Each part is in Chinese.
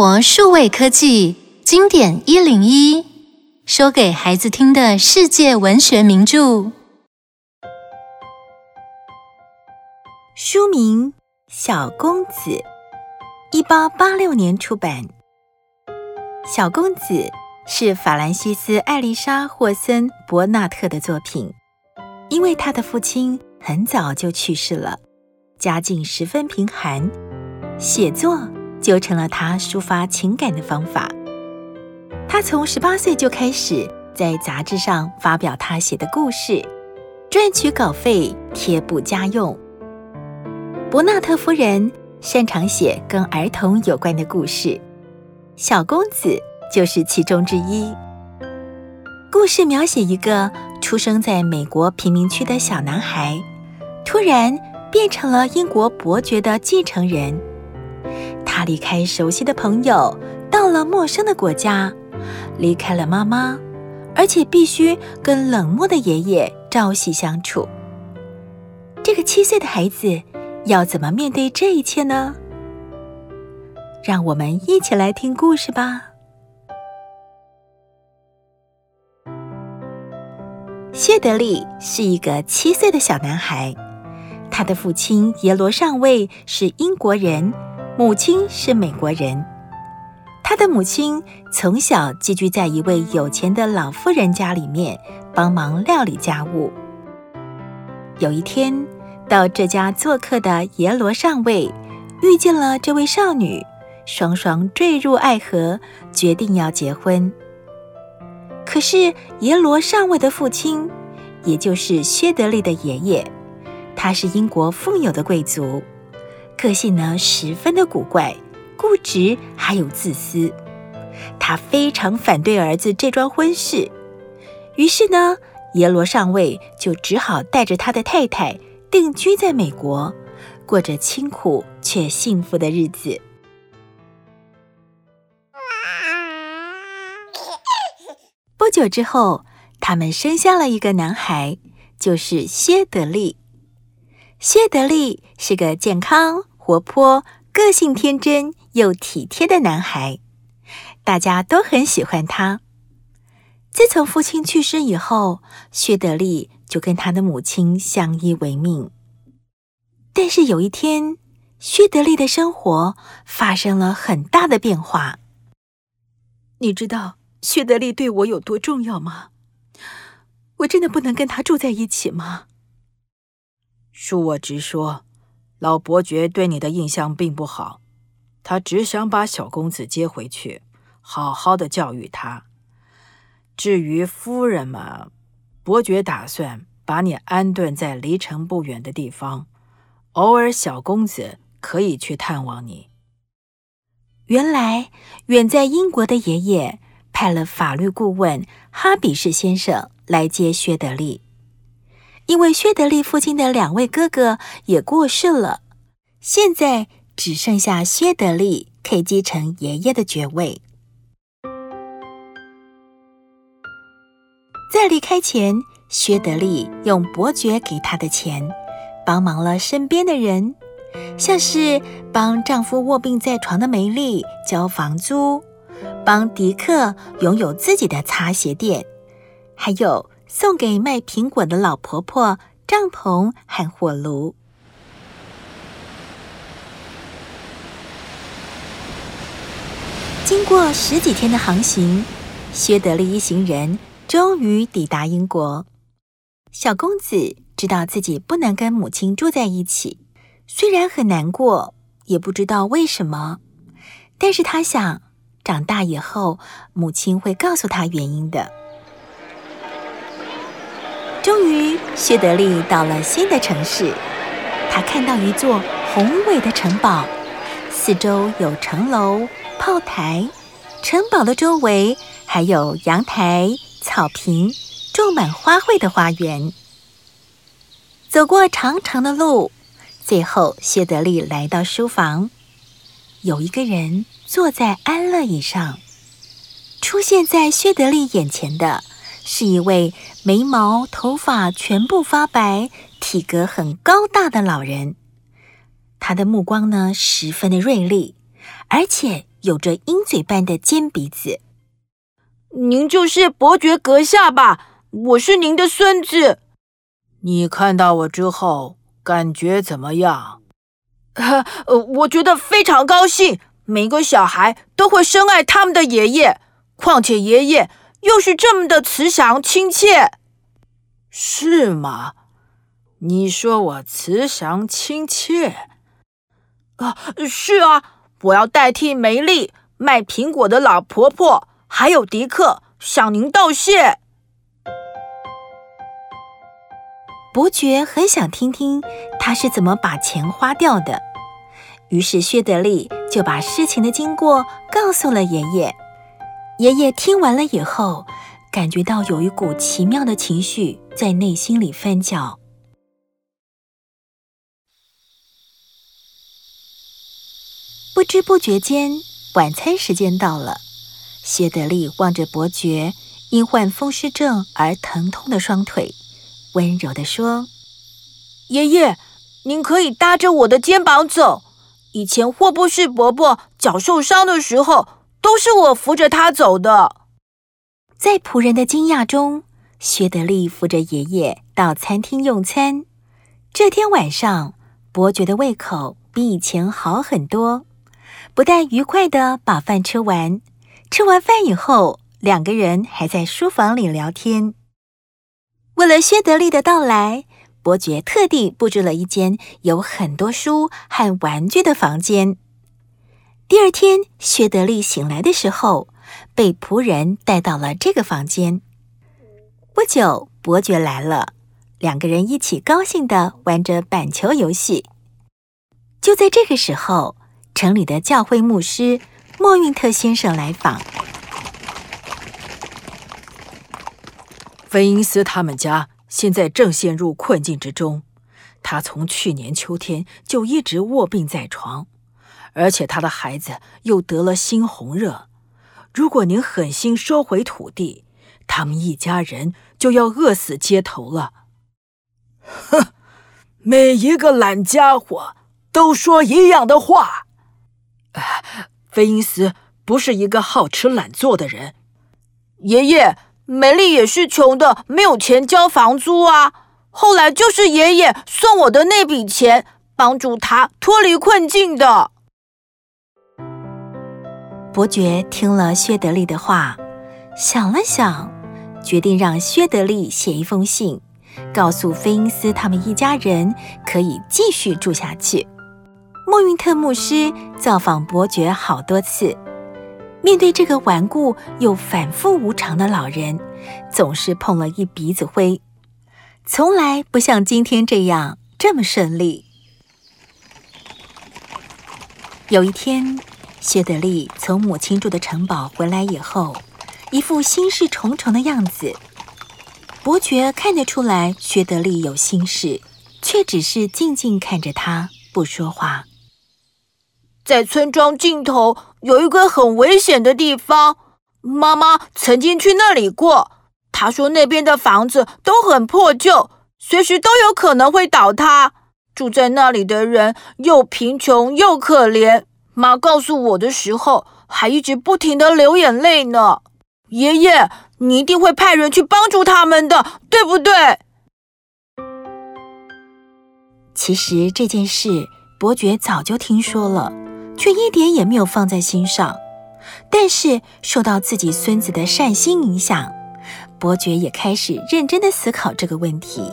活数位科技经典一零一，说给孩子听的世界文学名著。书名《小公子》，一八八六年出版。《小公子》是法兰西斯·艾丽莎·霍森·伯纳特的作品，因为他的父亲很早就去世了，家境十分贫寒，写作。就成了他抒发情感的方法。他从十八岁就开始在杂志上发表他写的故事，赚取稿费贴补家用。伯纳特夫人擅长写跟儿童有关的故事，小公子就是其中之一。故事描写一个出生在美国贫民区的小男孩，突然变成了英国伯爵的继承人。他离开熟悉的朋友，到了陌生的国家，离开了妈妈，而且必须跟冷漠的爷爷朝夕相处。这个七岁的孩子要怎么面对这一切呢？让我们一起来听故事吧。谢德利是一个七岁的小男孩，他的父亲耶罗上尉是英国人。母亲是美国人，他的母亲从小寄居在一位有钱的老妇人家里面，帮忙料理家务。有一天，到这家做客的耶罗上尉遇见了这位少女，双双坠入爱河，决定要结婚。可是耶罗上尉的父亲，也就是薛德利的爷爷，他是英国富有的贵族。个性呢，十分的古怪、固执，还有自私。他非常反对儿子这桩婚事，于是呢，耶罗上尉就只好带着他的太太定居在美国，过着清苦却幸福的日子。不久之后，他们生下了一个男孩，就是薛德利。薛德利是个健康、活泼、个性天真又体贴的男孩，大家都很喜欢他。自从父亲去世以后，薛德利就跟他的母亲相依为命。但是有一天，薛德利的生活发生了很大的变化。你知道薛德利对我有多重要吗？我真的不能跟他住在一起吗？恕我直说。老伯爵对你的印象并不好，他只想把小公子接回去，好好的教育他。至于夫人嘛，伯爵打算把你安顿在离城不远的地方，偶尔小公子可以去探望你。原来远在英国的爷爷派了法律顾问哈比士先生来接薛德利。因为薛德利父亲的两位哥哥也过世了，现在只剩下薛德利可以继承爷爷的爵位。在离开前，薛德利用伯爵给他的钱，帮忙了身边的人，像是帮丈夫卧病在床的梅丽交房租，帮迪克拥有自己的擦鞋店，还有。送给卖苹果的老婆婆帐篷和火炉。经过十几天的航行，薛德利一行人终于抵达英国。小公子知道自己不能跟母亲住在一起，虽然很难过，也不知道为什么，但是他想，长大以后母亲会告诉他原因的。终于，薛德利到了新的城市。他看到一座宏伟的城堡，四周有城楼、炮台，城堡的周围还有阳台、草坪，种满花卉的花园。走过长长的路，最后薛德利来到书房，有一个人坐在安乐椅上。出现在薛德利眼前的。是一位眉毛、头发全部发白、体格很高大的老人。他的目光呢，十分的锐利，而且有着鹰嘴般的尖鼻子。您就是伯爵阁下吧？我是您的孙子。你看到我之后感觉怎么样？呃，我觉得非常高兴。每个小孩都会深爱他们的爷爷，况且爷爷又是这么的慈祥亲切。是吗？你说我慈祥亲切？啊，是啊，我要代替梅丽卖苹果的老婆婆，还有迪克向您道谢。伯爵很想听听他是怎么把钱花掉的。于是薛德利就把事情的经过告诉了爷爷。爷爷听完了以后，感觉到有一股奇妙的情绪在内心里翻搅。不知不觉间，晚餐时间到了。谢德利望着伯爵因患风湿症而疼痛的双腿，温柔地说：“爷爷，您可以搭着我的肩膀走。”以前霍布士伯伯脚受伤的时候，都是我扶着他走的。在仆人的惊讶中，薛德利扶着爷爷到餐厅用餐。这天晚上，伯爵的胃口比以前好很多，不但愉快地把饭吃完，吃完饭以后，两个人还在书房里聊天。为了薛德利的到来，伯爵特地布置了一间有很多书和玩具的房间。第二天，薛德利醒来的时候，被仆人带到了这个房间。不久，伯爵来了，两个人一起高兴地玩着板球游戏。就在这个时候，城里的教会牧师莫运特先生来访。菲因斯他们家。现在正陷入困境之中，他从去年秋天就一直卧病在床，而且他的孩子又得了猩红热。如果您狠心收回土地，他们一家人就要饿死街头了。哼，每一个懒家伙都说一样的话。啊菲因斯不是一个好吃懒做的人，爷爷。梅丽也是穷的，没有钱交房租啊。后来就是爷爷送我的那笔钱，帮助他脱离困境的。伯爵听了薛德利的话，想了想，决定让薛德利写一封信，告诉菲因斯他们一家人可以继续住下去。莫运特牧师造访伯爵好多次。面对这个顽固又反复无常的老人，总是碰了一鼻子灰，从来不像今天这样这么顺利。有一天，薛德利从母亲住的城堡回来以后，一副心事重重的样子。伯爵看得出来，薛德利有心事，却只是静静看着他，不说话。在村庄尽头有一个很危险的地方，妈妈曾经去那里过。她说那边的房子都很破旧，随时都有可能会倒塌。住在那里的人又贫穷又可怜。妈告诉我的时候，还一直不停的流眼泪呢。爷爷，你一定会派人去帮助他们的，对不对？其实这件事，伯爵早就听说了。却一点也没有放在心上，但是受到自己孙子的善心影响，伯爵也开始认真的思考这个问题。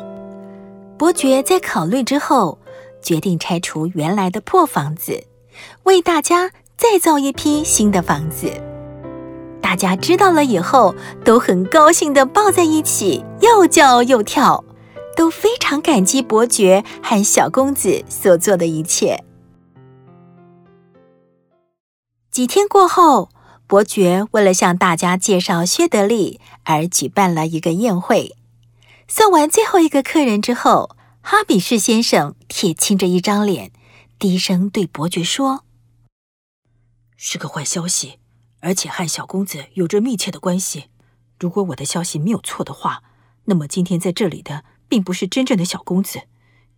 伯爵在考虑之后，决定拆除原来的破房子，为大家再造一批新的房子。大家知道了以后，都很高兴地抱在一起，又叫又跳，都非常感激伯爵和小公子所做的一切。几天过后，伯爵为了向大家介绍薛德利而举办了一个宴会。送完最后一个客人之后，哈比士先生铁青着一张脸，低声对伯爵说：“是个坏消息，而且和小公子有着密切的关系。如果我的消息没有错的话，那么今天在这里的并不是真正的小公子，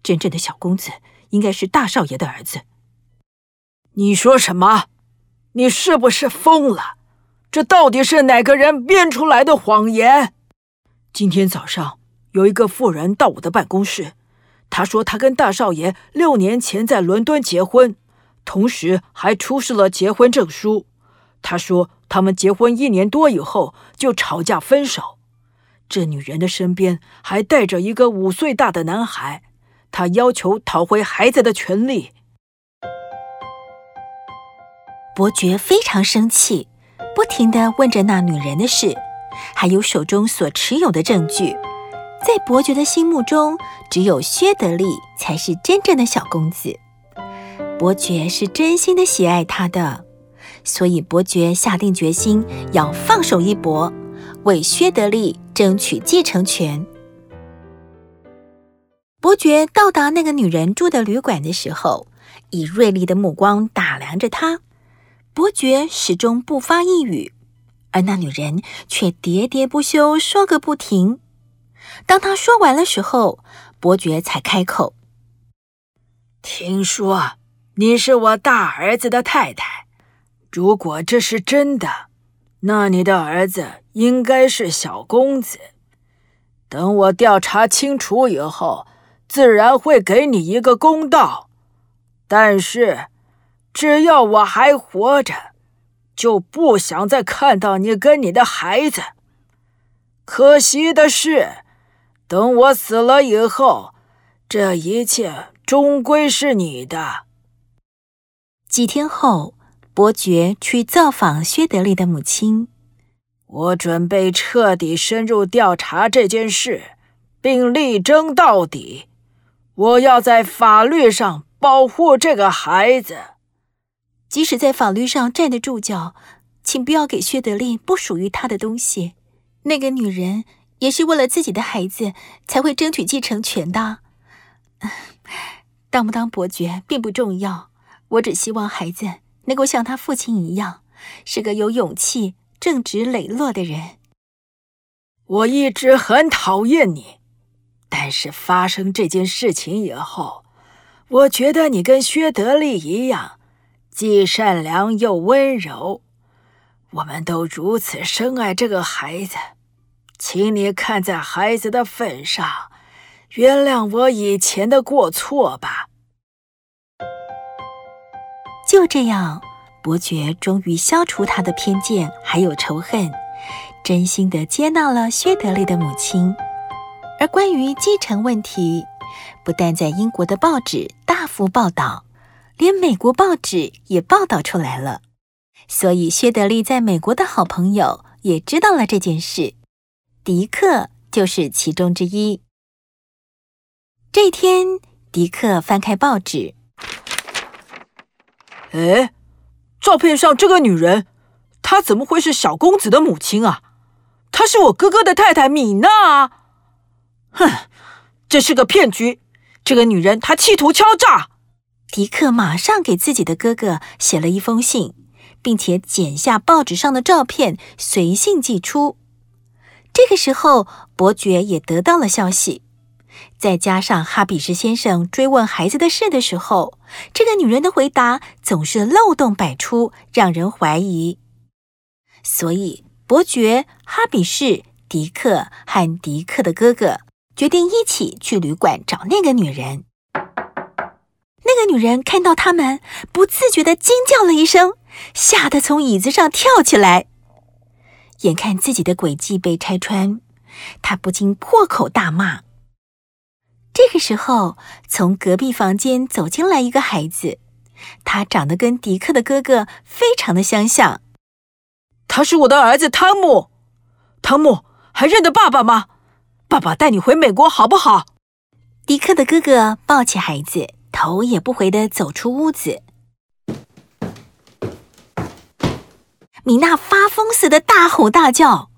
真正的小公子应该是大少爷的儿子。”你说什么？你是不是疯了？这到底是哪个人编出来的谎言？今天早上有一个妇人到我的办公室，他说他跟大少爷六年前在伦敦结婚，同时还出示了结婚证书。他说他们结婚一年多以后就吵架分手。这女人的身边还带着一个五岁大的男孩，她要求讨回孩子的权利。伯爵非常生气，不停地问着那女人的事，还有手中所持有的证据。在伯爵的心目中，只有薛德利才是真正的小公子。伯爵是真心的喜爱他的，所以伯爵下定决心要放手一搏，为薛德利争取继承权。伯爵到达那个女人住的旅馆的时候，以锐利的目光打量着她。伯爵始终不发一语，而那女人却喋喋不休，说个不停。当他说完了时候，伯爵才开口：“听说你是我大儿子的太太，如果这是真的，那你的儿子应该是小公子。等我调查清楚以后，自然会给你一个公道。但是……”只要我还活着，就不想再看到你跟你的孩子。可惜的是，等我死了以后，这一切终归是你的。几天后，伯爵去造访薛德利的母亲。我准备彻底深入调查这件事，并力争到底。我要在法律上保护这个孩子。即使在法律上站得住脚，请不要给薛德利不属于他的东西。那个女人也是为了自己的孩子才会争取继承权的。当不当伯爵并不重要，我只希望孩子能够像他父亲一样，是个有勇气、正直磊落的人。我一直很讨厌你，但是发生这件事情以后，我觉得你跟薛德利一样。既善良又温柔，我们都如此深爱这个孩子，请你看在孩子的份上，原谅我以前的过错吧。就这样，伯爵终于消除他的偏见还有仇恨，真心的接纳了薛德利的母亲。而关于继承问题，不但在英国的报纸大幅报道。连美国报纸也报道出来了，所以薛德利在美国的好朋友也知道了这件事，迪克就是其中之一。这天，迪克翻开报纸，哎，照片上这个女人，她怎么会是小公子的母亲啊？她是我哥哥的太太米娜啊！哼，这是个骗局，这个女人她企图敲诈。迪克马上给自己的哥哥写了一封信，并且剪下报纸上的照片，随信寄出。这个时候，伯爵也得到了消息。再加上哈比士先生追问孩子的事的时候，这个女人的回答总是漏洞百出，让人怀疑。所以，伯爵、哈比士、迪克和迪克的哥哥决定一起去旅馆找那个女人。那个女人看到他们，不自觉地惊叫了一声，吓得从椅子上跳起来。眼看自己的诡计被拆穿，他不禁破口大骂。这个时候，从隔壁房间走进来一个孩子，他长得跟迪克的哥哥非常的相像。他是我的儿子汤姆。汤姆，还认得爸爸吗？爸爸带你回美国好不好？迪克的哥哥抱起孩子。头也不回的走出屋子，米娜发疯似的大吼大叫。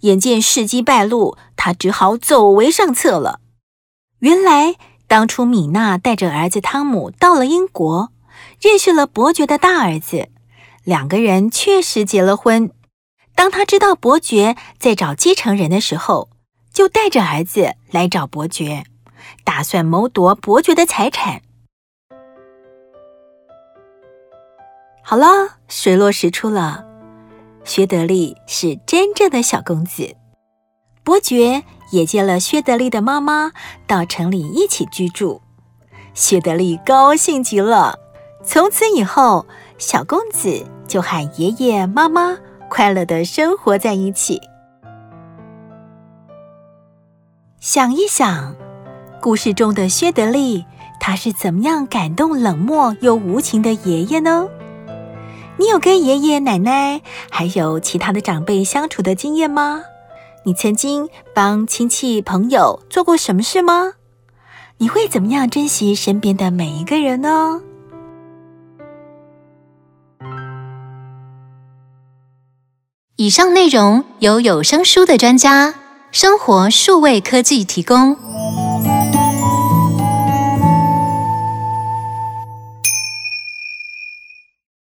眼见事机败露，她只好走为上策了。原来，当初米娜带着儿子汤姆到了英国，认识了伯爵的大儿子，两个人确实结了婚。当他知道伯爵在找继承人的时候，就带着儿子来找伯爵。打算谋夺伯爵的财产。好了，水落石出了，薛德利是真正的小公子。伯爵也接了薛德利的妈妈到城里一起居住，薛德利高兴极了。从此以后，小公子就和爷爷妈妈快乐地生活在一起。想一想，故事中的薛德利，他是怎么样感动冷漠又无情的爷爷呢？你有跟爷爷奶奶还有其他的长辈相处的经验吗？你曾经帮亲戚朋友做过什么事吗？你会怎么样珍惜身边的每一个人呢？以上内容由有声书的专家生活数位科技提供。